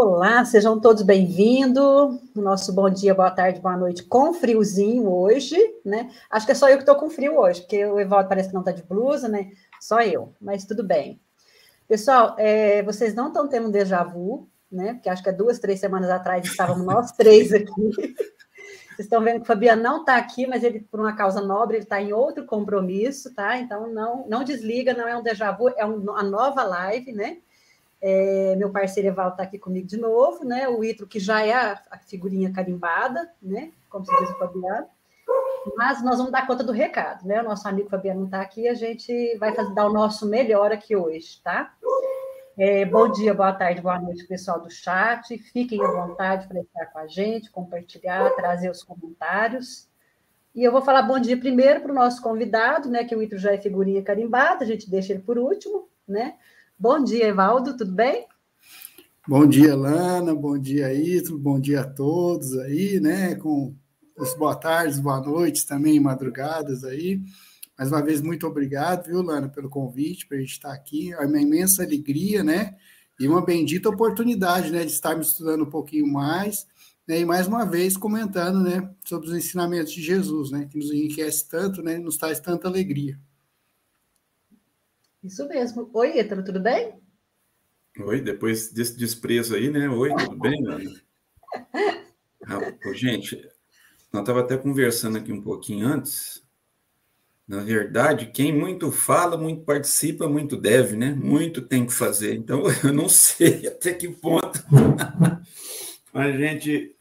Olá, sejam todos bem-vindos. Nosso bom dia, boa tarde, boa noite, com friozinho hoje, né? Acho que é só eu que estou com frio hoje, porque o Evaldo parece que não está de blusa, né? Só eu, mas tudo bem. Pessoal, é, vocês não estão tendo um déjà vu, né? Porque acho que há duas, três semanas atrás estávamos nós três aqui. Vocês estão vendo que o Fabiano não está aqui, mas ele, por uma causa nobre, ele está em outro compromisso, tá? Então, não, não desliga, não é um déjà vu, é um, uma nova live, né? É, meu parceiro Evaldo está aqui comigo de novo, né? O Itro, que já é a, a, figurinha carimbada, né? Como se diz o Fabiano. Mas nós vamos dar conta do recado, né? O nosso amigo Fabiano está aqui, a gente vai fazer, dar o nosso melhor aqui hoje, tá? É, bom dia, boa tarde, boa noite, pessoal do chat. Fiquem à vontade para estar com a gente, compartilhar, trazer os comentários. E eu vou falar bom dia primeiro para o nosso convidado, né? Que o Itro já é figurinha carimbada, a gente deixa ele por último, né? Bom dia, Evaldo, tudo bem? Bom dia, Lana, bom dia, Ítalo, bom dia a todos aí, né? Com as boa tardes, boa noites também, madrugadas aí. Mais uma vez, muito obrigado, viu, Lana, pelo convite, para a gente estar aqui. É uma imensa alegria, né? E uma bendita oportunidade, né, de estarmos estudando um pouquinho mais, né? E mais uma vez comentando, né, sobre os ensinamentos de Jesus, né? Que nos enriquece tanto, né? Nos traz tanta alegria. Isso mesmo. Oi, Ítalo, tudo bem? Oi, depois desse desprezo aí, né? Oi, tudo bem, Ana? Ah, gente, nós estava até conversando aqui um pouquinho antes. Na verdade, quem muito fala, muito participa, muito deve, né? Muito tem que fazer. Então, eu não sei até que ponto a gente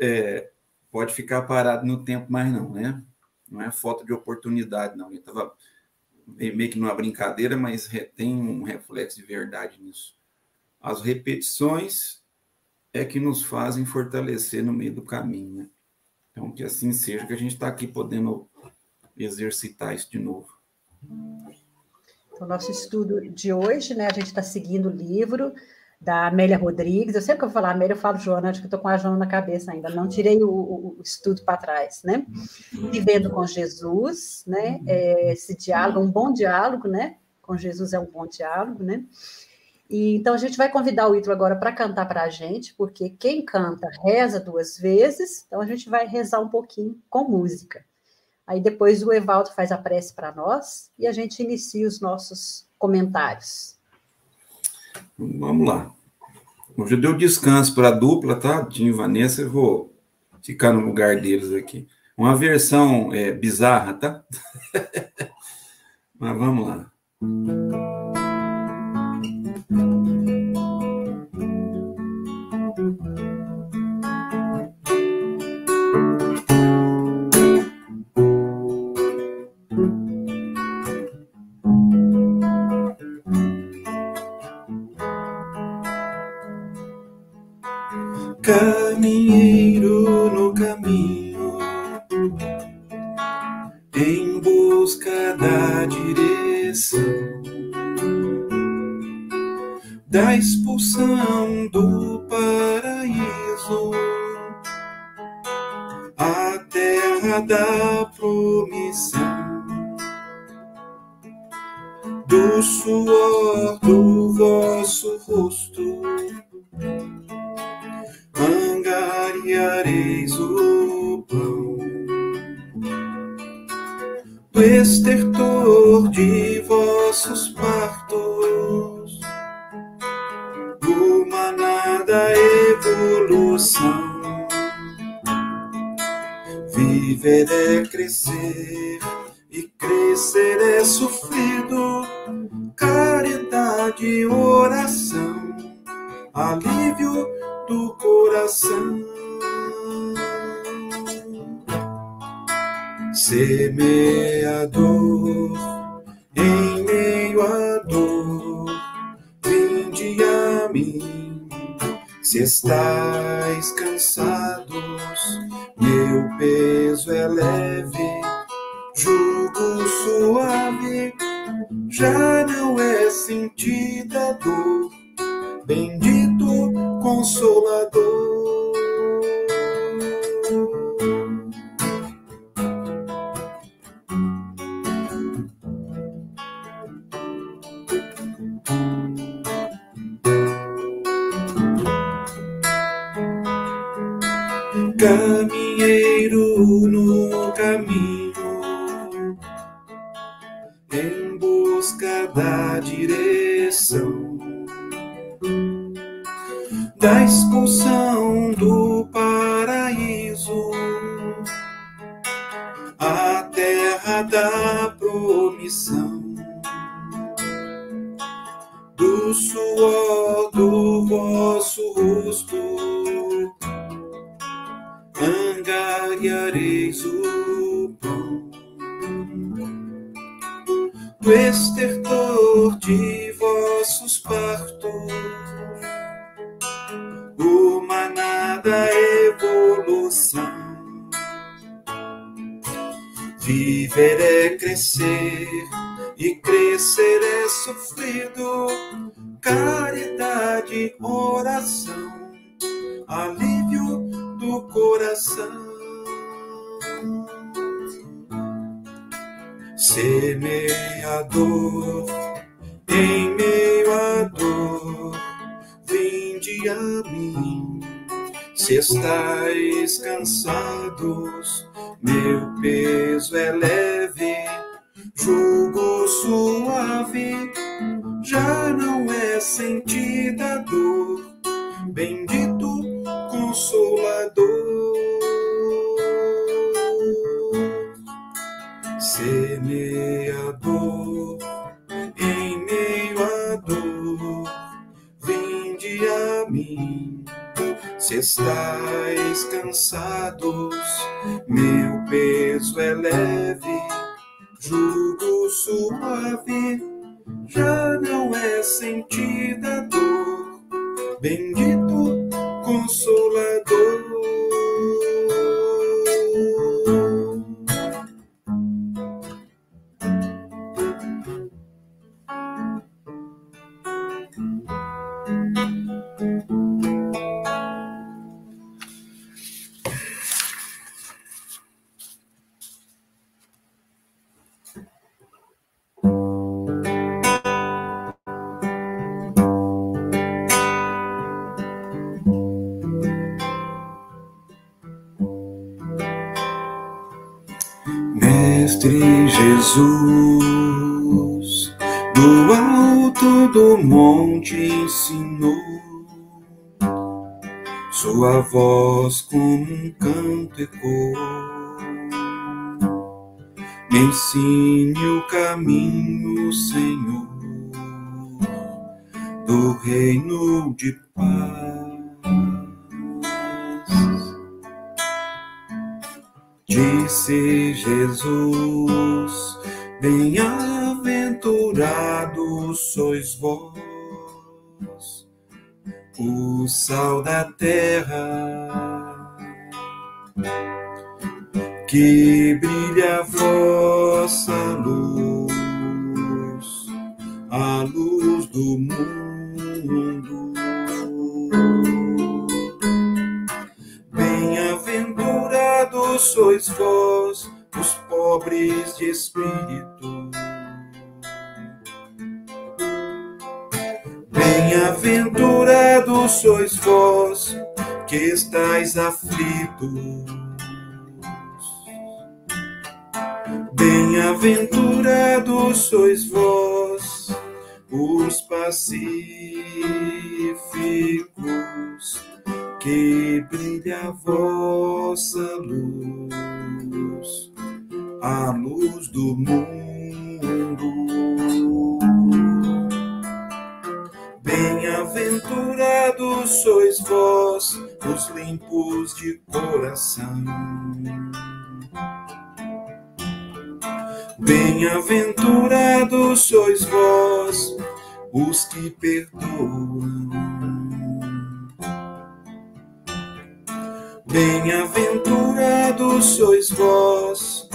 é, pode ficar parado no tempo mais, não, né? Não é falta de oportunidade, não. Eu estava meio que numa brincadeira, mas tem um reflexo de verdade nisso. As repetições é que nos fazem fortalecer no meio do caminho, né? Então, que assim seja, que a gente está aqui podendo exercitar isso de novo. Então, nosso estudo de hoje, né? A gente está seguindo o livro da Amélia Rodrigues. Eu sempre que eu falar Amélia, eu falo Joana, acho que estou com a Joana na cabeça ainda, não tirei o, o, o estudo para trás, né? Vivendo com Jesus, né? É, esse diálogo, um bom diálogo, né? Com Jesus é um bom diálogo, né? E, então a gente vai convidar o Ítalo agora para cantar para a gente, porque quem canta reza duas vezes, então a gente vai rezar um pouquinho com música. Aí depois o Evaldo faz a prece para nós e a gente inicia os nossos comentários. Vamos lá. Hoje eu dei descanso para a dupla, tá? Tim e Vanessa, eu vou ficar no lugar deles aqui. Uma versão é, bizarra, tá? Mas vamos lá. Estertor de vossos partos, uma nada evolução. Viver é crescer, e crescer é sofrido, caridade, oração, alívio Semeador em meio à dor, vinde a mim. Se estáis cansados, da expulsão do paraíso, a terra da promissão. Semeador em meio à dor, vinde a mim. Se estáis cansados, meu peso é leve. Jugo suave já não é sentida dor, bendito Semeador em meio à dor, vinde a mim. Se estáis cansados, meu peso é leve jugo suave, reino de paz. Disse Jesus, bem-aventurados sois vós, o sal da terra, que brilha a vossa luz, a luz do mundo. Sois vós, os pobres de espírito. Bem-aventurados sois vós, que estáis aflitos. Bem-aventurados sois vós, os pacíficos que brilha a vossa luz, a luz do mundo. Bem-aventurados sois vós, os limpos de coração. Bem-aventurados sois vós, os que perdoam Bem-aventurados sois vós,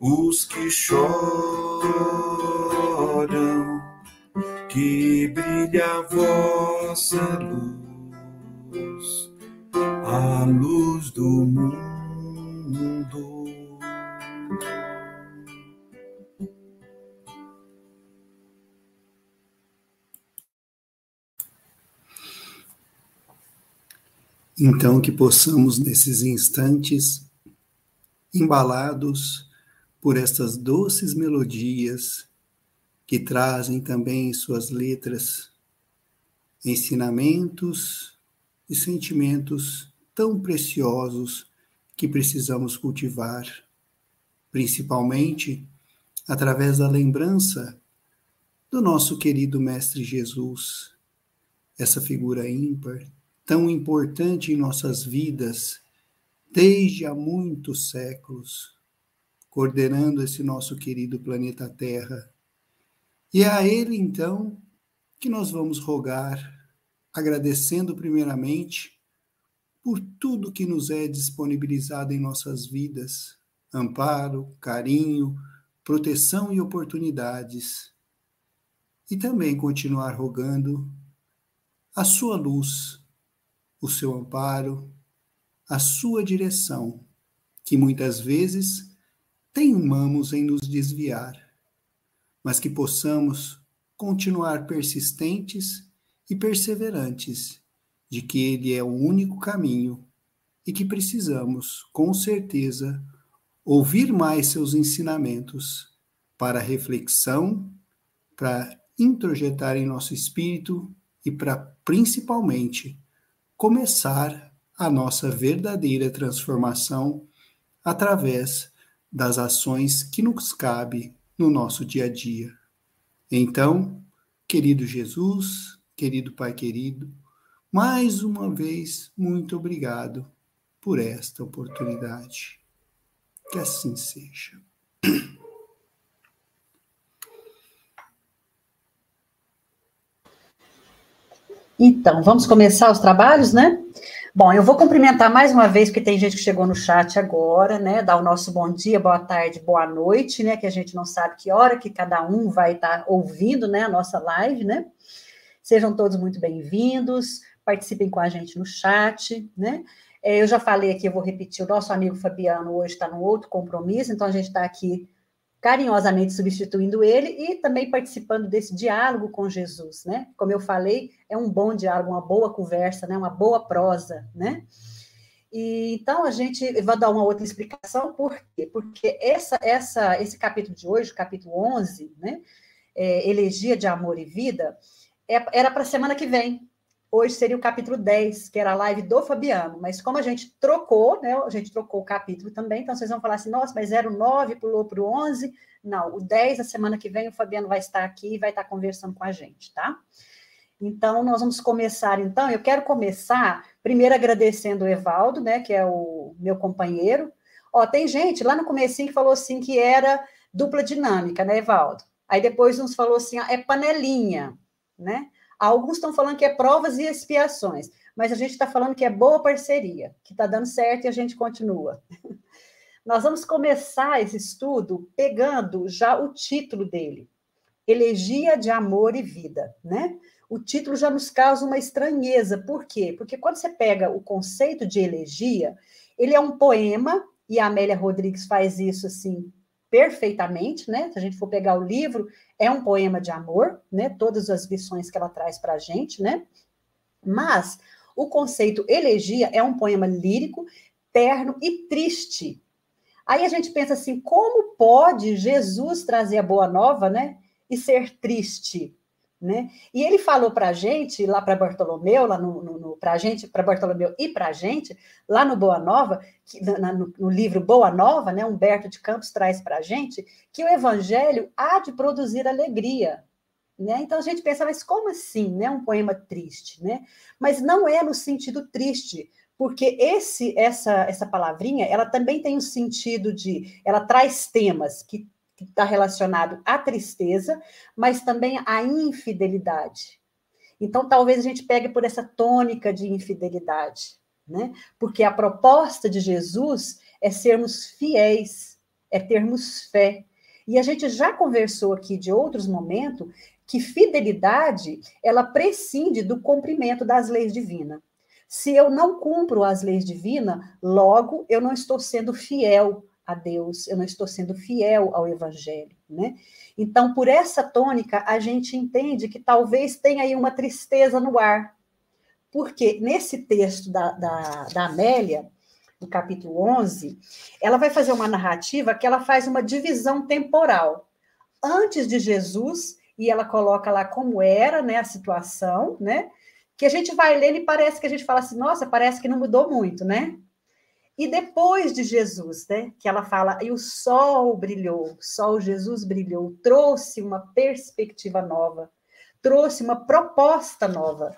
os que choram, que brilha a vossa luz, a luz do mundo. Então, que possamos, nesses instantes, embalados por estas doces melodias que trazem também em suas letras ensinamentos e sentimentos tão preciosos que precisamos cultivar, principalmente através da lembrança do nosso querido Mestre Jesus, essa figura ímpar, tão importante em nossas vidas desde há muitos séculos, coordenando esse nosso querido planeta Terra. E é a Ele, então, que nós vamos rogar, agradecendo primeiramente por tudo que nos é disponibilizado em nossas vidas amparo, carinho, proteção e oportunidades. E também continuar rogando a sua luz, o seu amparo, a sua direção, que muitas vezes teimamos em nos desviar, mas que possamos continuar persistentes e perseverantes de que Ele é o único caminho e que precisamos, com certeza, ouvir mais seus ensinamentos para reflexão, para introjetar em nosso espírito e para, principalmente, começar a nossa verdadeira transformação através das ações que nos cabe no nosso dia a dia. Então, querido Jesus, querido Pai querido, mais uma vez, muito obrigado por esta oportunidade. Que assim seja. Então, vamos começar os trabalhos, né? Bom, eu vou cumprimentar mais uma vez, porque tem gente que chegou no chat agora, né? Dar o nosso bom dia, boa tarde, boa noite, né? Que a gente não sabe que hora que cada um vai estar ouvindo, né? A nossa live, né? Sejam todos muito bem-vindos, participem com a gente no chat, né? É, eu já falei aqui, eu vou repetir, o nosso amigo Fabiano hoje está num outro compromisso, então a gente está aqui carinhosamente substituindo ele e também participando desse diálogo com Jesus, né? Como eu falei, é um bom diálogo, uma boa conversa, né? Uma boa prosa, né? E, então a gente vai dar uma outra explicação, por quê? Porque essa, essa, esse capítulo de hoje, capítulo 11, né? É, Elegia de Amor e Vida, é, era para a semana que vem, Hoje seria o capítulo 10, que era a live do Fabiano, mas como a gente trocou, né, a gente trocou o capítulo também, então vocês vão falar assim, nossa, mas era o 9, pulou para o 11. Não, o 10, a semana que vem, o Fabiano vai estar aqui e vai estar conversando com a gente, tá? Então, nós vamos começar, então, eu quero começar, primeiro agradecendo o Evaldo, né, que é o meu companheiro. Ó, tem gente lá no comecinho que falou assim que era dupla dinâmica, né, Evaldo? Aí depois nos falou assim, é panelinha, né? Alguns estão falando que é provas e expiações, mas a gente está falando que é boa parceria, que está dando certo e a gente continua. Nós vamos começar esse estudo pegando já o título dele, Elegia de Amor e Vida, né? O título já nos causa uma estranheza, por quê? Porque quando você pega o conceito de elegia, ele é um poema, e a Amélia Rodrigues faz isso assim perfeitamente, né? Se a gente for pegar o livro, é um poema de amor, né? Todas as lições que ela traz para a gente, né? Mas o conceito elegia é um poema lírico, terno e triste. Aí a gente pensa assim, como pode Jesus trazer a boa nova, né? E ser triste? Né? E ele falou para a gente, lá para Bartolomeu, lá no, no, no para gente, para Bartolomeu e para a gente, lá no Boa Nova, que, na, no, no, livro Boa Nova, né, Humberto de Campos traz para a gente, que o evangelho há de produzir alegria. Né? Então a gente pensa, mas como assim, né? Um poema triste, né? Mas não é no sentido triste, porque esse essa essa palavrinha, ela também tem um sentido de, ela traz temas que que está relacionado à tristeza, mas também à infidelidade. Então, talvez a gente pegue por essa tônica de infidelidade, né? Porque a proposta de Jesus é sermos fiéis, é termos fé. E a gente já conversou aqui de outros momentos que fidelidade, ela prescinde do cumprimento das leis divinas. Se eu não cumpro as leis divinas, logo eu não estou sendo fiel a Deus, eu não estou sendo fiel ao Evangelho, né? Então, por essa tônica, a gente entende que talvez tenha aí uma tristeza no ar, Porque nesse texto da, da, da Amélia, no capítulo 11, ela vai fazer uma narrativa que ela faz uma divisão temporal. Antes de Jesus, e ela coloca lá como era né, a situação, né? Que a gente vai ler e parece que a gente fala assim, nossa, parece que não mudou muito, né? E depois de Jesus, né? Que ela fala, e o sol brilhou, sol Jesus brilhou, trouxe uma perspectiva nova, trouxe uma proposta nova.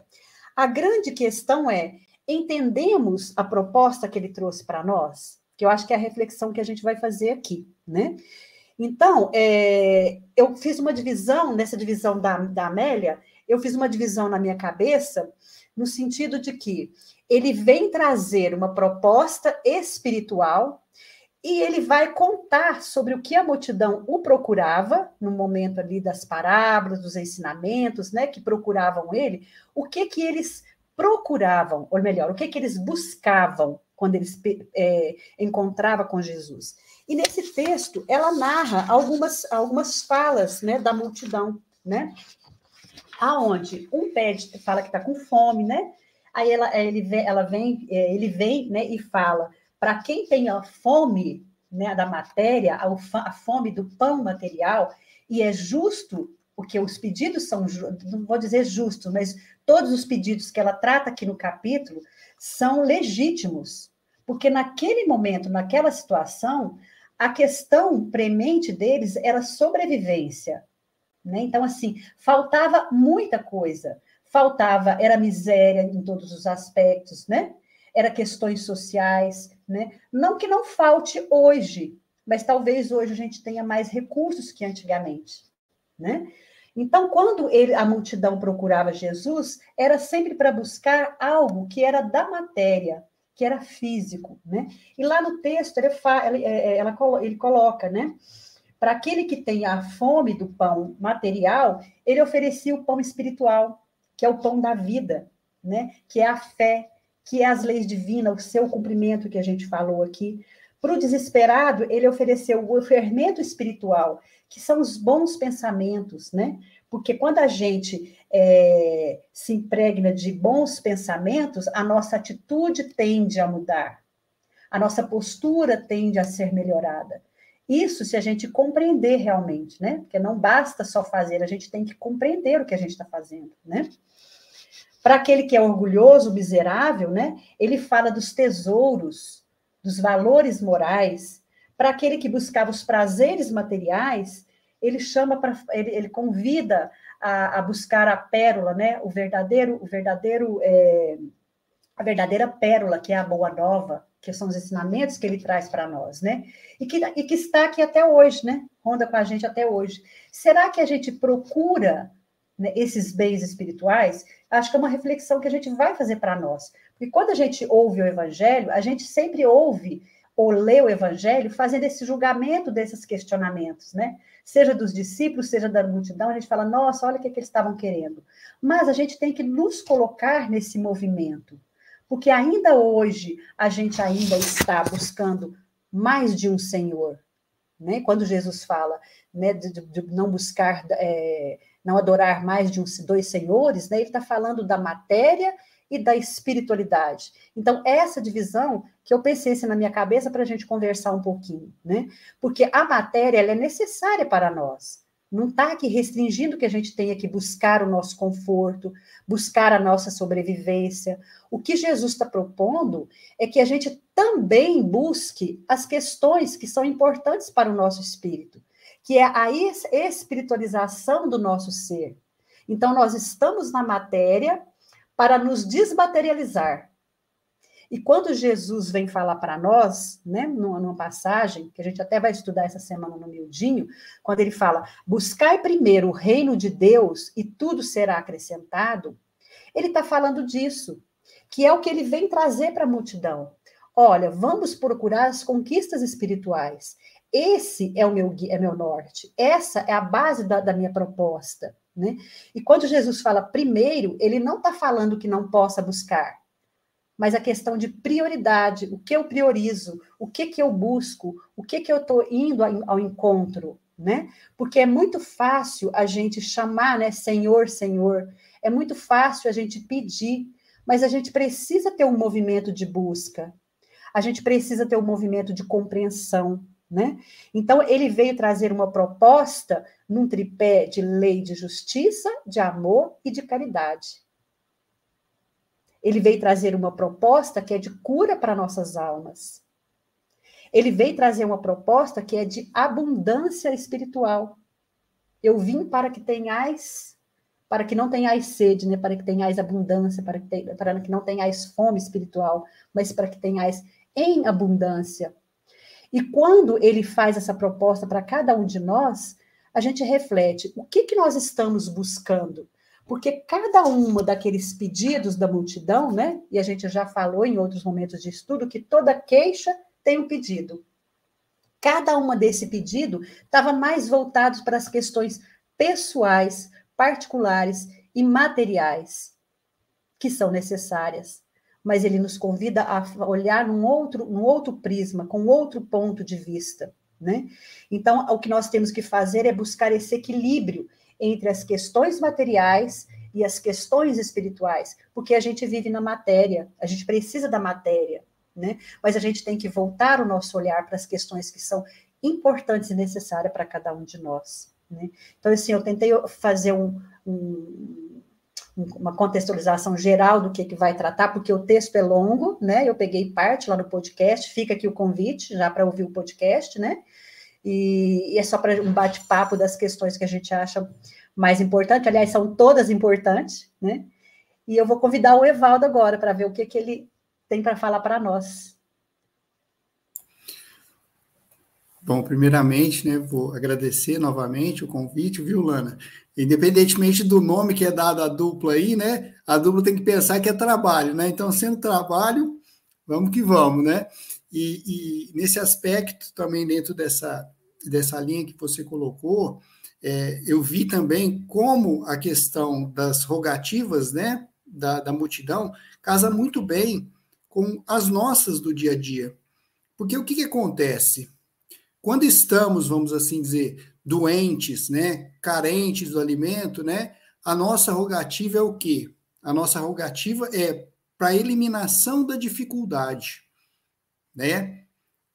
A grande questão é: entendemos a proposta que ele trouxe para nós? Que eu acho que é a reflexão que a gente vai fazer aqui, né? Então, é, eu fiz uma divisão, nessa divisão da, da Amélia, eu fiz uma divisão na minha cabeça, no sentido de que ele vem trazer uma proposta espiritual e ele vai contar sobre o que a multidão o procurava no momento ali das parábolas, dos ensinamentos, né, que procuravam ele, o que que eles procuravam, ou melhor, o que que eles buscavam quando eles é, encontravam com Jesus. E nesse texto, ela narra algumas, algumas falas né, da multidão, né? Aonde um pede, fala que está com fome, né? Aí ela, ele, ela vem, é, ele vem né, e fala: para quem tem a fome né, da matéria, a fome do pão material, e é justo, porque os pedidos são, não vou dizer justo, mas todos os pedidos que ela trata aqui no capítulo são legítimos, porque naquele momento, naquela situação, a questão premente deles era sobrevivência. Né? Então, assim, faltava muita coisa. Faltava, era miséria em todos os aspectos, né? Era questões sociais, né? Não que não falte hoje, mas talvez hoje a gente tenha mais recursos que antigamente, né? Então, quando ele, a multidão procurava Jesus, era sempre para buscar algo que era da matéria, que era físico, né? E lá no texto ele, ele, é, é, ela, ele coloca, né? Para aquele que tem a fome do pão material, ele oferecia o pão espiritual, que é o pão da vida, né? Que é a fé, que é as leis divinas, o seu cumprimento que a gente falou aqui. Para o desesperado, ele ofereceu o fermento espiritual, que são os bons pensamentos, né? Porque quando a gente é, se impregna de bons pensamentos, a nossa atitude tende a mudar, a nossa postura tende a ser melhorada. Isso se a gente compreender realmente, né? Porque não basta só fazer, a gente tem que compreender o que a gente está fazendo, né? Para aquele que é orgulhoso, miserável, né? Ele fala dos tesouros, dos valores morais. Para aquele que buscava os prazeres materiais, ele chama para ele, ele convida a, a, buscar a pérola, né? O verdadeiro, o verdadeiro, é, a verdadeira pérola que é a boa nova, que são os ensinamentos que ele traz para nós, né? E que, e que está aqui até hoje, né? Ronda com a gente até hoje. Será que a gente procura né, esses bens espirituais? Acho que é uma reflexão que a gente vai fazer para nós. Porque quando a gente ouve o evangelho, a gente sempre ouve ou lê o evangelho fazendo esse julgamento desses questionamentos, né? seja dos discípulos, seja da multidão, a gente fala, nossa, olha o que, é que eles estavam querendo. Mas a gente tem que nos colocar nesse movimento, porque ainda hoje a gente ainda está buscando mais de um Senhor. Né? Quando Jesus fala né, de, de não buscar, é, não adorar mais de um, dois senhores, né, ele está falando da matéria e da espiritualidade. Então, essa divisão que eu pensei assim na minha cabeça para a gente conversar um pouquinho, né? Porque a matéria ela é necessária para nós. Não está aqui restringindo que a gente tenha que buscar o nosso conforto, buscar a nossa sobrevivência. O que Jesus está propondo é que a gente também busque as questões que são importantes para o nosso espírito, que é a espiritualização do nosso ser. Então, nós estamos na matéria, para nos desmaterializar. E quando Jesus vem falar para nós, né, numa, passagem, que a gente até vai estudar essa semana no miudinho, quando ele fala, buscai primeiro o reino de Deus e tudo será acrescentado, ele está falando disso, que é o que ele vem trazer para a multidão. Olha, vamos procurar as conquistas espirituais. Esse é o meu, é meu norte. Essa é a base da, da minha proposta. Né? E quando Jesus fala primeiro, ele não está falando que não possa buscar, mas a questão de prioridade, o que eu priorizo, o que, que eu busco, o que, que eu estou indo ao encontro, né? Porque é muito fácil a gente chamar, né, Senhor, Senhor, é muito fácil a gente pedir, mas a gente precisa ter um movimento de busca, a gente precisa ter um movimento de compreensão, né? Então, ele veio trazer uma proposta num tripé de lei de justiça, de amor e de caridade. Ele veio trazer uma proposta que é de cura para nossas almas. Ele veio trazer uma proposta que é de abundância espiritual. Eu vim para que tenhais, para que não tenhais sede, né? para que tenhais abundância, para que, para que não tenhais fome espiritual, mas para que tenhais em abundância. E quando ele faz essa proposta para cada um de nós, a gente reflete o que, que nós estamos buscando. Porque cada uma daqueles pedidos da multidão, né? E a gente já falou em outros momentos de estudo que toda queixa tem um pedido. Cada uma desse pedido estava mais voltado para as questões pessoais, particulares e materiais que são necessárias. Mas ele nos convida a olhar num outro, num outro prisma, com outro ponto de vista. Né? Então, o que nós temos que fazer é buscar esse equilíbrio entre as questões materiais e as questões espirituais, porque a gente vive na matéria, a gente precisa da matéria, né? Mas a gente tem que voltar o nosso olhar para as questões que são importantes e necessárias para cada um de nós. Né? Então, assim, eu tentei fazer um, um, uma contextualização geral do que, que vai tratar, porque o texto é longo, né? Eu peguei parte lá no podcast, fica aqui o convite já para ouvir o podcast, né? E, e é só para um bate-papo das questões que a gente acha mais importante. Aliás, são todas importantes, né? E eu vou convidar o Evaldo agora para ver o que, que ele tem para falar para nós. Bom, primeiramente, né, vou agradecer novamente o convite, viu, Lana? Independentemente do nome que é dado à dupla aí, né, a dupla tem que pensar que é trabalho, né? Então, sendo trabalho, vamos que vamos, né? E, e, nesse aspecto, também dentro dessa, dessa linha que você colocou, é, eu vi também como a questão das rogativas né, da, da multidão casa muito bem com as nossas do dia a dia. Porque o que, que acontece? Quando estamos, vamos assim dizer, doentes, né, carentes do alimento, né, a nossa rogativa é o quê? A nossa rogativa é para eliminação da dificuldade né?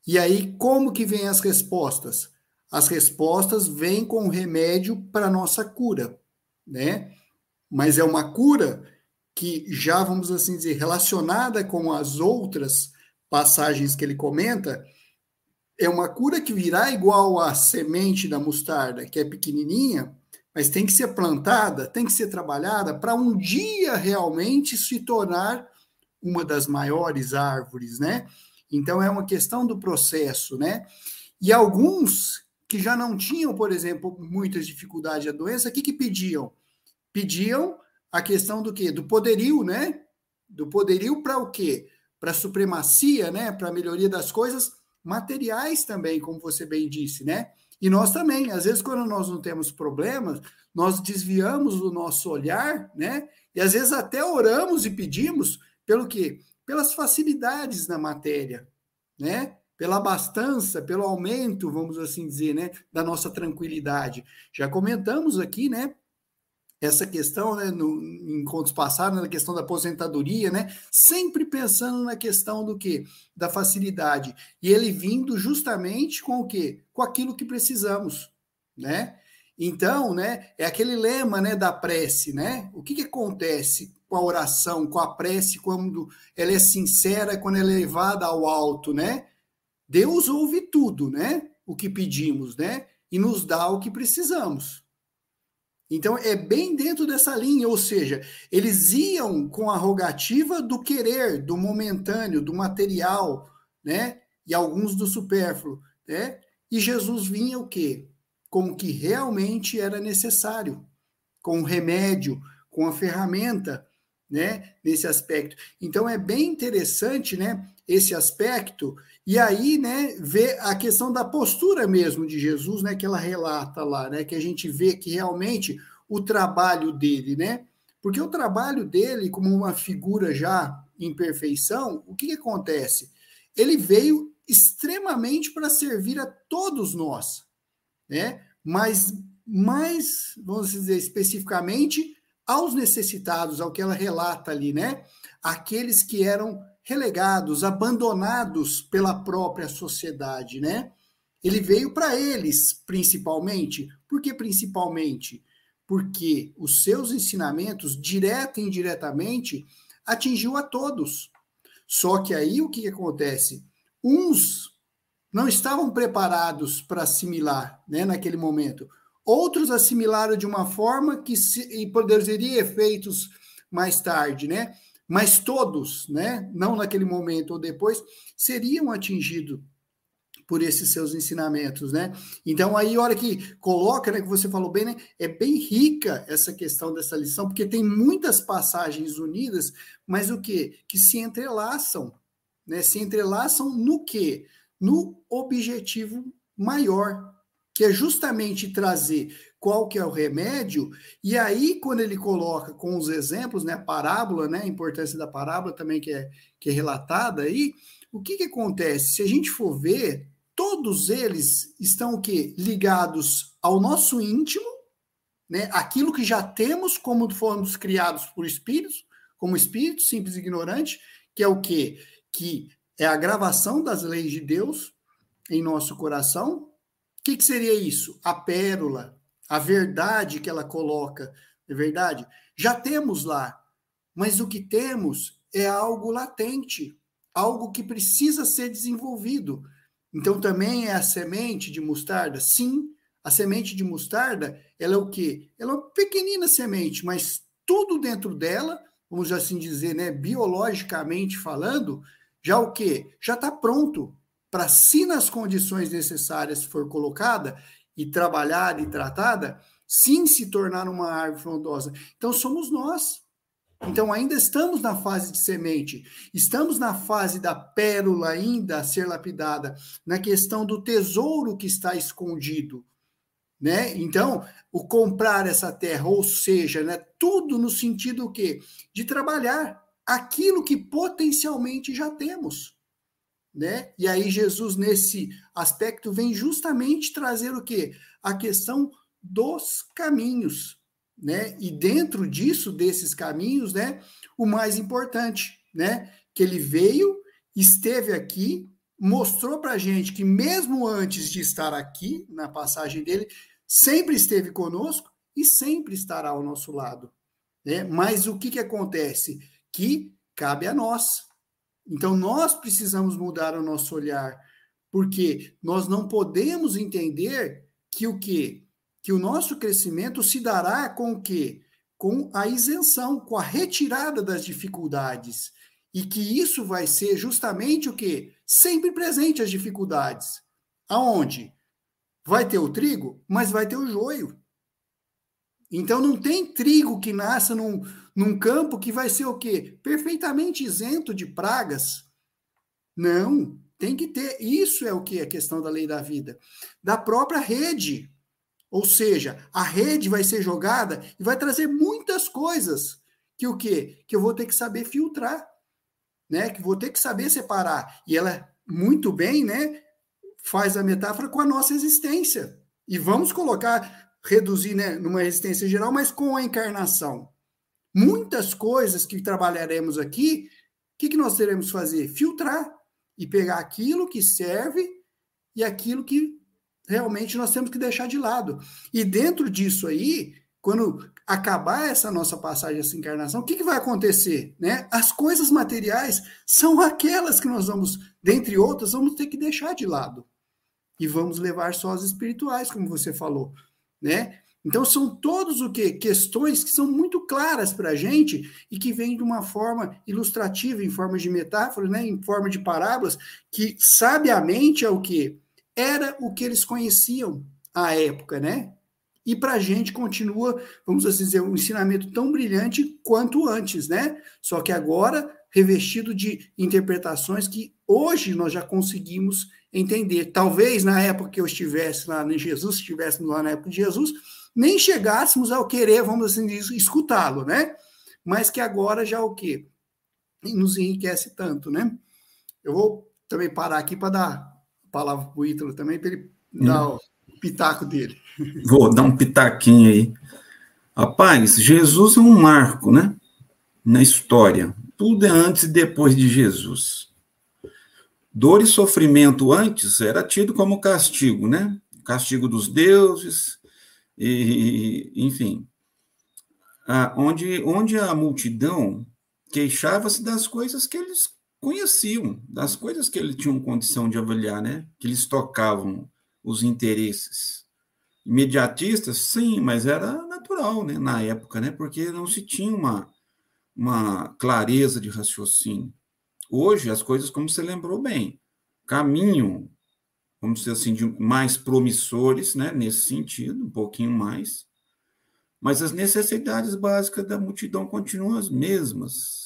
E aí, como que vem as respostas? As respostas vêm com remédio para nossa cura, né? Mas é uma cura que já, vamos assim dizer, relacionada com as outras passagens que ele comenta, é uma cura que virá igual a semente da mostarda, que é pequenininha, mas tem que ser plantada, tem que ser trabalhada para um dia realmente se tornar uma das maiores árvores, né? Então, é uma questão do processo, né? E alguns que já não tinham, por exemplo, muitas dificuldades da doença, o que, que pediam? Pediam a questão do quê? Do poderio, né? Do poderio para o quê? Para a supremacia, né? Para a melhoria das coisas materiais também, como você bem disse, né? E nós também, às vezes, quando nós não temos problemas, nós desviamos o nosso olhar, né? E às vezes até oramos e pedimos pelo quê? Pelas facilidades na matéria, né? Pela abastança, pelo aumento, vamos assim dizer, né, da nossa tranquilidade. Já comentamos aqui, né, essa questão, né, no, em encontros passados, na questão da aposentadoria, né, sempre pensando na questão do que? Da facilidade. E ele vindo justamente com o quê? Com aquilo que precisamos, né? Então, né, é aquele lema, né, da prece, né? O que, que acontece com a oração, com a prece, quando ela é sincera, quando ela é levada ao alto, né? Deus ouve tudo, né? O que pedimos, né? E nos dá o que precisamos. Então, é bem dentro dessa linha, ou seja, eles iam com a rogativa do querer, do momentâneo, do material, né? E alguns do supérfluo, né? E Jesus vinha o quê? Com o que realmente era necessário, com o remédio, com a ferramenta, né, nesse aspecto. Então é bem interessante, né, esse aspecto. E aí, né, ver a questão da postura mesmo de Jesus, né, que ela relata lá, né, que a gente vê que realmente o trabalho dele, né? Porque o trabalho dele, como uma figura já em perfeição, o que, que acontece? Ele veio extremamente para servir a todos nós, né? Mas mais, vamos dizer especificamente, aos necessitados, ao que ela relata ali, né? Aqueles que eram relegados, abandonados pela própria sociedade, né? Ele veio para eles, principalmente. Por que principalmente? Porque os seus ensinamentos, direta e indiretamente, atingiu a todos. Só que aí o que, que acontece? Uns não estavam preparados para assimilar, né, naquele momento. Outros assimilaram de uma forma que se, produziria efeitos mais tarde, né? Mas todos, né, não naquele momento ou depois, seriam atingidos por esses seus ensinamentos, né? Então aí a hora que coloca, né, que você falou bem, né, é bem rica essa questão dessa lição, porque tem muitas passagens unidas, mas o que? Que se entrelaçam, né? Se entrelaçam no quê? No objetivo maior, que é justamente trazer qual que é o remédio, e aí quando ele coloca com os exemplos, né, a parábola, né, a importância da parábola também que é, que é relatada aí, o que que acontece? Se a gente for ver, todos eles estão o quê? Ligados ao nosso íntimo, né, aquilo que já temos como fomos criados por espíritos, como espírito simples e ignorante, que é o quê? Que é a gravação das leis de Deus em nosso coração, que, que seria isso? A pérola, a verdade que ela coloca, é verdade? Já temos lá, mas o que temos é algo latente, algo que precisa ser desenvolvido. Então também é a semente de mostarda? Sim, a semente de mostarda, ela é o quê? Ela é uma pequenina semente, mas tudo dentro dela, vamos assim dizer, né, biologicamente falando, já o quê? Já está pronto para, se nas condições necessárias for colocada e trabalhada e tratada, sim se tornar uma árvore frondosa. Então somos nós. Então ainda estamos na fase de semente, estamos na fase da pérola ainda a ser lapidada, na questão do tesouro que está escondido. Né? Então, o comprar essa terra, ou seja, né, tudo no sentido o quê? De trabalhar aquilo que potencialmente já temos né? E aí Jesus nesse aspecto vem justamente trazer o quê? A questão dos caminhos, né? E dentro disso desses caminhos, né, o mais importante, né, que ele veio, esteve aqui, mostrou para gente que mesmo antes de estar aqui na passagem dele, sempre esteve conosco e sempre estará ao nosso lado, né? Mas o que que acontece? Que cabe a nós, então, nós precisamos mudar o nosso olhar, porque nós não podemos entender que o quê? Que o nosso crescimento se dará com o quê? Com a isenção, com a retirada das dificuldades. E que isso vai ser justamente o quê? Sempre presente as dificuldades. Aonde? Vai ter o trigo, mas vai ter o joio. Então não tem trigo que nasça num, num campo que vai ser o quê? Perfeitamente isento de pragas. Não, tem que ter. Isso é o que? A questão da lei da vida. Da própria rede. Ou seja, a rede vai ser jogada e vai trazer muitas coisas que o quê? Que eu vou ter que saber filtrar, né? Que vou ter que saber separar. E ela muito bem, né? Faz a metáfora com a nossa existência. E vamos colocar, reduzir, né, numa resistência geral, mas com a encarnação. Muitas coisas que trabalharemos aqui, o que, que nós teremos que fazer? Filtrar e pegar aquilo que serve e aquilo que realmente nós temos que deixar de lado. E dentro disso aí, quando acabar essa nossa passagem, essa encarnação, o que, que vai acontecer? Né? As coisas materiais são aquelas que nós vamos, dentre outras, vamos ter que deixar de lado. E vamos levar só as espirituais, como você falou. Né? Então, são todos o que questões que são muito claras para a gente e que vêm de uma forma ilustrativa, em forma de metáforas, né, em forma de parábolas, que sabiamente é o que era o que eles conheciam à época, né? E para a gente continua, vamos assim dizer, um ensinamento tão brilhante quanto antes, né? Só que agora revestido de interpretações que hoje nós já conseguimos entender. Talvez na época que eu estivesse lá em Jesus, estivéssemos lá na época de Jesus, nem chegássemos ao querer, vamos assim dizer, escutá-lo, né? Mas que agora já o quê? Nos enriquece tanto, né? Eu vou também parar aqui para dar a palavra para o Ítalo também, para ele hum. dar o pitaco dele. Vou dar um pitaquinho aí. Rapaz, Jesus é um marco, né? Na história. Tudo é antes e depois de Jesus. Dor e sofrimento antes era tido como castigo, né? Castigo dos deuses, e, enfim. onde, onde a multidão queixava-se das coisas que eles conheciam, das coisas que eles tinham condição de avaliar, né? Que eles tocavam os interesses. Imediatistas, sim, mas era natural, né? Na época, né? Porque não se tinha uma, uma clareza de raciocínio. Hoje, as coisas, como você lembrou bem, caminham, vamos dizer assim, de mais promissores, né? Nesse sentido, um pouquinho mais. Mas as necessidades básicas da multidão continuam as mesmas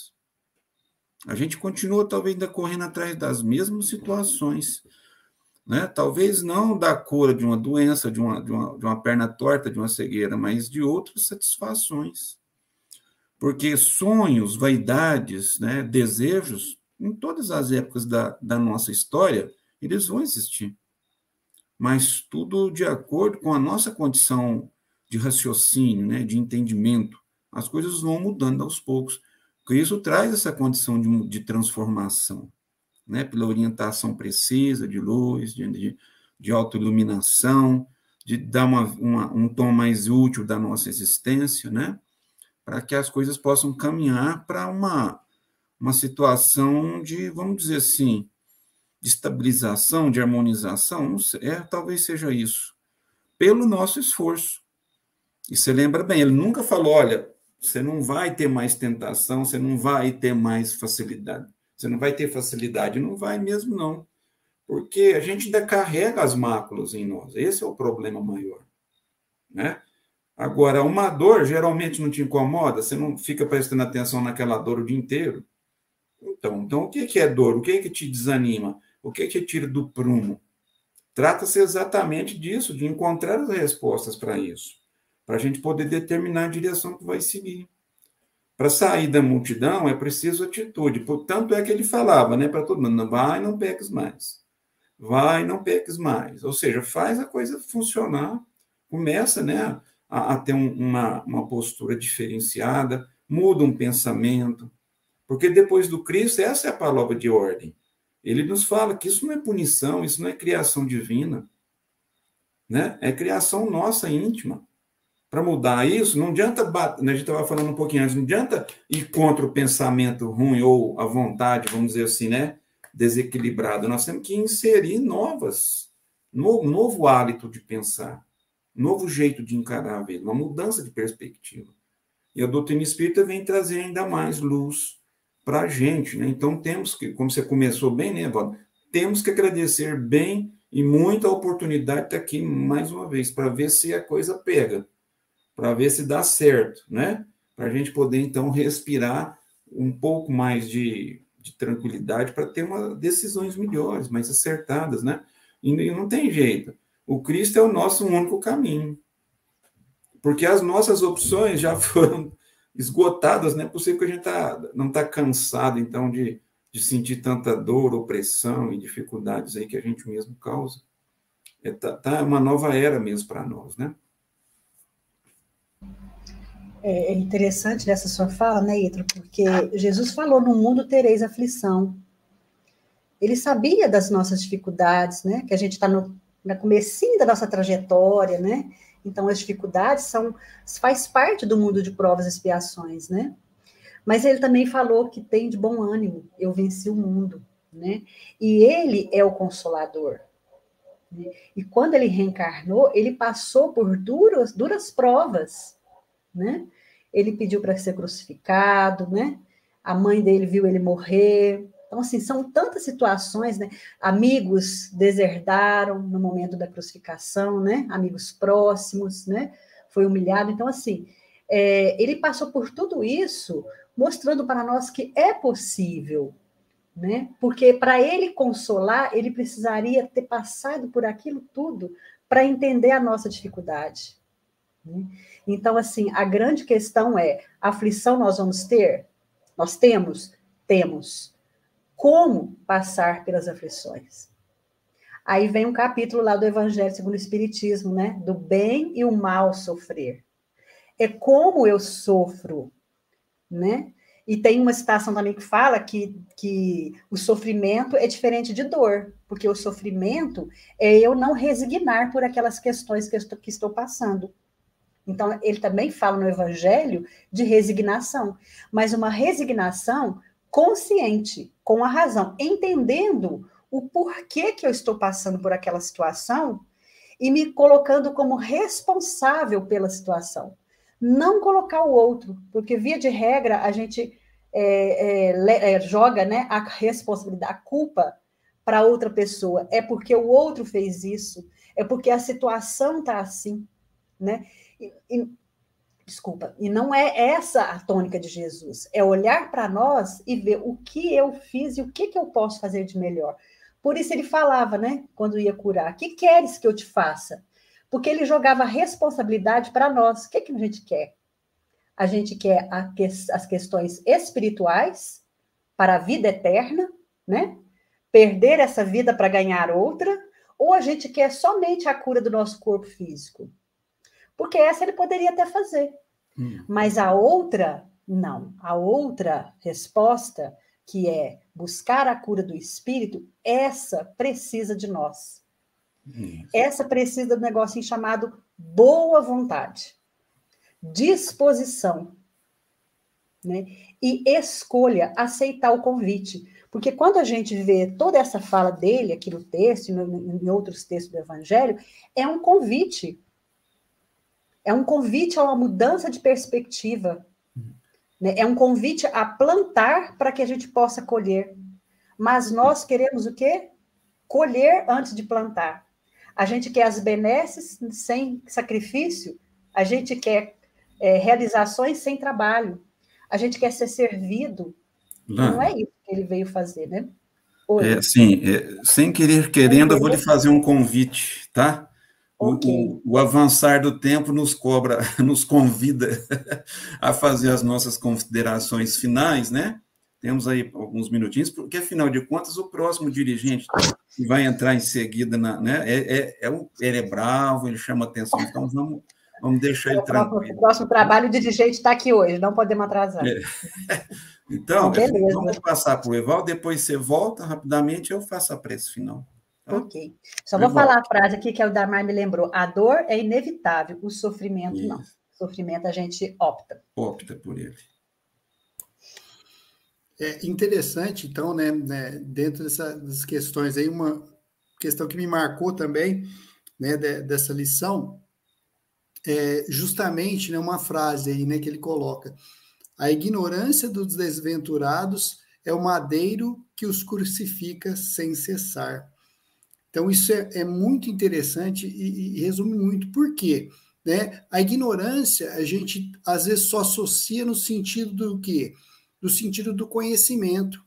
a gente continua talvez ainda correndo atrás das mesmas situações, né? Talvez não da cura de uma doença, de uma, de uma, de uma perna torta, de uma cegueira, mas de outras satisfações. Porque sonhos, vaidades, né, desejos, em todas as épocas da, da nossa história, eles vão existir. Mas tudo de acordo com a nossa condição de raciocínio, né, de entendimento. As coisas vão mudando aos poucos. Isso traz essa condição de, de transformação, né? pela orientação precisa de luz, de, de, de autoiluminação, de dar uma, uma, um tom mais útil da nossa existência, né? para que as coisas possam caminhar para uma, uma situação de, vamos dizer assim, de estabilização, de harmonização, é, talvez seja isso, pelo nosso esforço. E você lembra bem, ele nunca falou, olha, você não vai ter mais tentação, você não vai ter mais facilidade. Você não vai ter facilidade, não vai mesmo, não. Porque a gente ainda carrega as máculas em nós. Esse é o problema maior. Né? Agora, uma dor geralmente não te incomoda, você não fica prestando atenção naquela dor o dia inteiro. Então, então o que é dor? O que é que te desanima? O que é que te tira do prumo? Trata-se exatamente disso, de encontrar as respostas para isso para a gente poder determinar a direção que vai seguir. Para sair da multidão é preciso atitude. Portanto, é que ele falava né, para todo mundo: vai, não peques mais. Vai, não peques mais. Ou seja, faz a coisa funcionar, começa né, a, a ter um, uma, uma postura diferenciada, muda um pensamento. Porque depois do Cristo, essa é a palavra de ordem. Ele nos fala que isso não é punição, isso não é criação divina. Né? É criação nossa íntima para mudar isso, não adianta, né, a gente estava falando um pouquinho antes, não adianta ir contra o pensamento ruim ou a vontade, vamos dizer assim, né, desequilibrada. Nós temos que inserir novas, novo, novo hálito de pensar, novo jeito de encarar a vida, uma mudança de perspectiva. E a doutrina espírita vem trazer ainda mais luz para a gente, né? Então temos que, como você começou bem, né, Valdo? Temos que agradecer bem e muita oportunidade estar aqui mais uma vez para ver se a coisa pega para ver se dá certo, né? Para a gente poder, então, respirar um pouco mais de, de tranquilidade para ter uma, decisões melhores, mais acertadas, né? E, e não tem jeito. O Cristo é o nosso único caminho. Porque as nossas opções já foram esgotadas, não é possível que a gente tá, não está cansado, então, de, de sentir tanta dor, opressão e dificuldades aí que a gente mesmo causa. É, tá, tá uma nova era mesmo para nós, né? É, é interessante nessa sua fala, né, Ítalo? Porque Jesus falou: no mundo tereis aflição. Ele sabia das nossas dificuldades, né? Que a gente está no na comecinho da nossa trajetória, né? Então as dificuldades são faz parte do mundo de provas e expiações, né? Mas ele também falou que tem de bom ânimo, eu venci o mundo, né? E ele é o consolador. Né? E quando ele reencarnou, ele passou por duras, duras provas, né? Ele pediu para ser crucificado, né? A mãe dele viu ele morrer. Então, assim, são tantas situações, né? Amigos deserdaram no momento da crucificação, né? Amigos próximos, né? Foi humilhado. Então, assim, é, ele passou por tudo isso, mostrando para nós que é possível, né? Porque para ele consolar, ele precisaria ter passado por aquilo tudo para entender a nossa dificuldade. Né? Então, assim, a grande questão é: aflição nós vamos ter? Nós temos? Temos. Como passar pelas aflições? Aí vem um capítulo lá do Evangelho segundo o Espiritismo, né? Do bem e o mal sofrer. é como eu sofro, né? E tem uma citação também que fala que, que o sofrimento é diferente de dor, porque o sofrimento é eu não resignar por aquelas questões que, estou, que estou passando. Então, ele também fala no Evangelho de resignação, mas uma resignação consciente, com a razão, entendendo o porquê que eu estou passando por aquela situação e me colocando como responsável pela situação. Não colocar o outro, porque, via de regra, a gente é, é, é, joga né, a responsabilidade, a culpa para outra pessoa. É porque o outro fez isso, é porque a situação está assim. Né? E, e, desculpa, e não é essa a tônica de Jesus, é olhar para nós e ver o que eu fiz e o que, que eu posso fazer de melhor. Por isso ele falava, né, quando ia curar, que queres que eu te faça? Porque ele jogava responsabilidade para nós. O que, que a gente quer? A gente quer a que, as questões espirituais para a vida eterna, né? Perder essa vida para ganhar outra, ou a gente quer somente a cura do nosso corpo físico? Porque essa ele poderia até fazer. Hum. Mas a outra, não. A outra resposta, que é buscar a cura do espírito, essa precisa de nós. Hum. Essa precisa do negócio chamado boa vontade, disposição, né? E escolha aceitar o convite. Porque quando a gente vê toda essa fala dele aqui no texto e em outros textos do Evangelho, é um convite é um convite a uma mudança de perspectiva. Né? É um convite a plantar para que a gente possa colher. Mas nós queremos o quê? Colher antes de plantar. A gente quer as benesses sem sacrifício, a gente quer é, realizações sem trabalho, a gente quer ser servido. Não é isso que ele veio fazer, né? É, sim, é, sem querer querendo, eu vou lhe fazer um convite, tá? Okay. O, o, avançar do tempo nos cobra, nos convida a fazer as nossas considerações finais, né? Temos aí alguns minutinhos, porque afinal de contas o próximo dirigente que vai entrar em seguida, na, né? É, é, é um, ele é bravo, ele chama atenção, então vamos, vamos deixar ele tranquilo. O próximo trabalho, o dirigente está aqui hoje, não podemos atrasar. É. Então, vamos passar para o Eval, depois você volta rapidamente, eu faço a prece final. Ok. Só vou falar a frase aqui que o Damar me lembrou. A dor é inevitável, o sofrimento Isso. não. O sofrimento a gente opta. Opta por ele. É interessante, então, né, né dentro dessas questões aí, uma questão que me marcou também, né, de, dessa lição, é justamente né, uma frase aí, né, que ele coloca: a ignorância dos desventurados é o madeiro que os crucifica sem cessar. Então, isso é, é muito interessante e, e, resume muito. Por quê? Né? A ignorância, a gente às vezes só associa no sentido do quê? No sentido do conhecimento.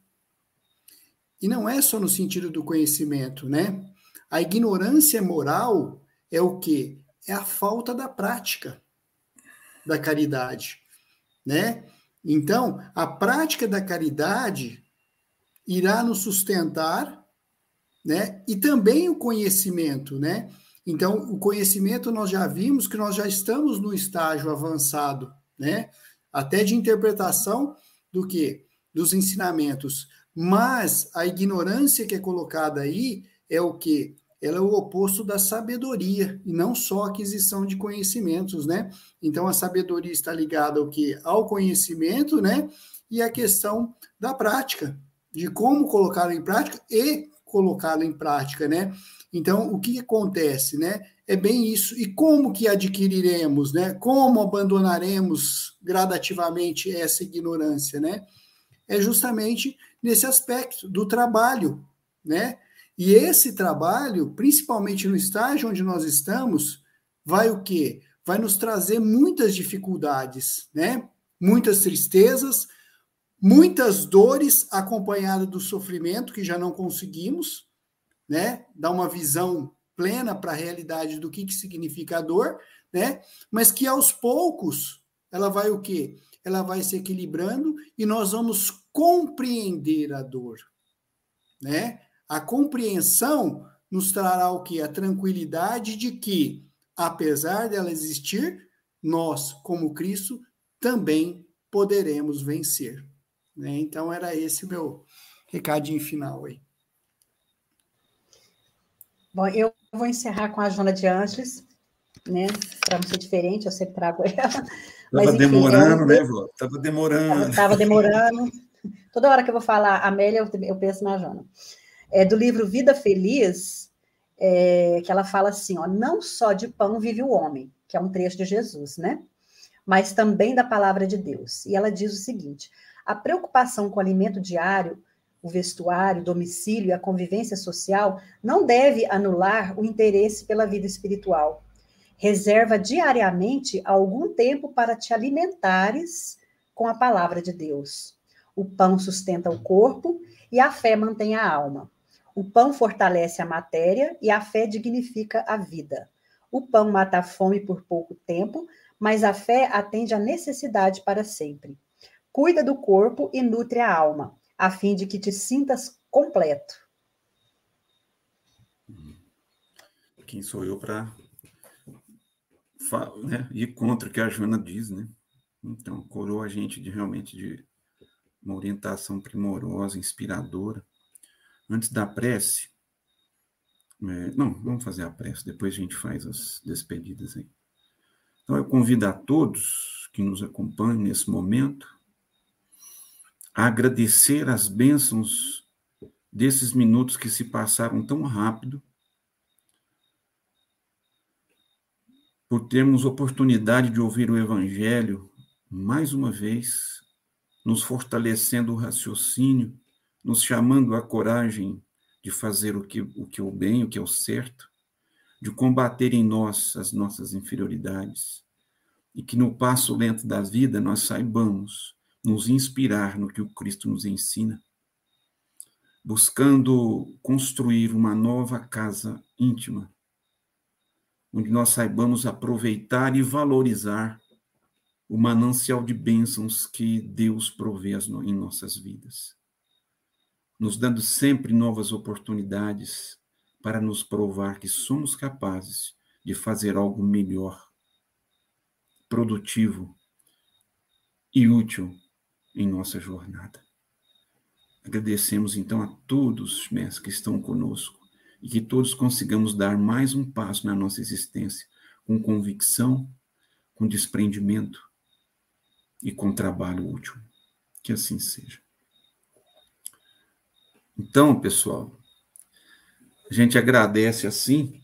E não é só no sentido do conhecimento, né? A ignorância moral é o quê? É a falta da prática da caridade, né? Então, a prática da caridade irá nos sustentar né? E também o conhecimento, né? Então, o conhecimento nós já vimos que nós já estamos no estágio avançado, né? Até de interpretação do que? Dos ensinamentos. Mas a ignorância que é colocada aí é o que? Ela é o oposto da sabedoria, e não só aquisição de conhecimentos, né? Então, a sabedoria está ligada ao que? Ao conhecimento, né? E a questão da prática, de como colocar em prática e colocá-lo em prática, né? Então, o que acontece, né? É bem isso. E como que adquiriremos, né? Como abandonaremos gradativamente essa ignorância, né? É justamente nesse aspecto do trabalho, né? E esse trabalho, principalmente no estágio onde nós estamos, vai o quê? Vai nos trazer muitas dificuldades, né? Muitas tristezas, muitas dores acompanhadas do sofrimento que já não conseguimos, né? Dar uma visão plena para a realidade do que, que significa a dor, né? Mas que aos poucos ela vai o quê? Ela vai se equilibrando e nós vamos compreender a dor, né? A compreensão nos trará o que? A tranquilidade de que, apesar dela existir, nós, como Cristo, também poderemos vencer. Né? Então, era esse o meu recadinho final aí. Bom, eu vou encerrar com a Jona de Angeles, né? Para não ser diferente, eu sempre trago ela. Estava demorando, né, Vó? Estava demorando. Estava demorando. Toda hora que eu vou falar Amélia, eu, eu penso na Jona. É do livro Vida Feliz, é, que ela fala assim: ó, não só de pão vive o homem, que é um trecho de Jesus, né? Mas também da palavra de Deus. E ela diz o seguinte: a preocupação com o alimento diário, o vestuário, o domicílio e a convivência social não deve anular o interesse pela vida espiritual Reserva diariamente algum tempo para te alimentares com a palavra de Deus. O pão sustenta o corpo e a fé mantém a alma. O pão fortalece a matéria e a fé dignifica a vida. O pão mata a fome por pouco tempo, mas a fé atende à necessidade para sempre. Cuida do corpo e nutre a alma, a fim de que te sintas completo. Quem sou eu para né, ir contra o que a Joana diz, né? Então, coroa a gente de realmente de uma orientação primorosa, inspiradora. Antes da prece, é, não, vamos fazer a prece, depois a gente faz as despedidas aí. Então, eu convido a todos que nos acompanham nesse momento agradecer as bênçãos desses minutos que se passaram tão rápido por termos oportunidade de ouvir o Evangelho mais uma vez, nos fortalecendo o raciocínio, nos chamando a coragem de fazer o que, o que é o bem, o que é o certo, de combater em nós as nossas inferioridades, e que no passo lento da vida nós saibamos nos inspirar no que o Cristo nos ensina, buscando construir uma nova casa íntima onde nós saibamos aproveitar e valorizar o manancial de bênçãos que Deus provê em nossas vidas, nos dando sempre novas oportunidades para nos provar que somos capazes de fazer algo melhor, produtivo e útil em nossa jornada. Agradecemos então a todos, mestres, que estão conosco e que todos consigamos dar mais um passo na nossa existência, com convicção, com desprendimento e com trabalho útil. Que assim seja. Então, pessoal, a gente agradece assim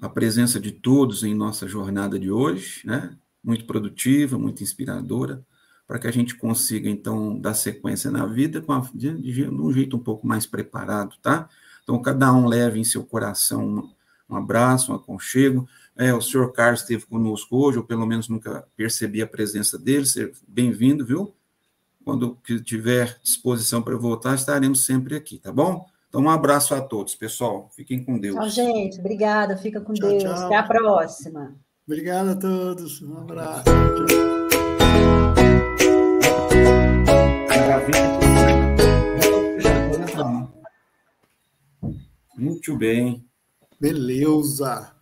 a presença de todos em nossa jornada de hoje, né? Muito produtiva, muito inspiradora, para que a gente consiga então dar sequência na vida com a, de, de, de um jeito um pouco mais preparado, tá? Então, cada um leve em seu coração um, abraço, um aconchego. É, o senhor Carlos esteve conosco hoje, ou pelo menos nunca percebi a presença dele. Seja bem-vindo, viu? Quando tiver disposição para voltar, estaremos sempre aqui, tá bom? Então, um abraço a todos, pessoal. Fiquem com Deus. Tchau, gente. Obrigada. Fica com tchau, Deus. Tchau. Até a próxima. Obrigado a todos. Um abraço. Maravilha. Muito bem. Beleza.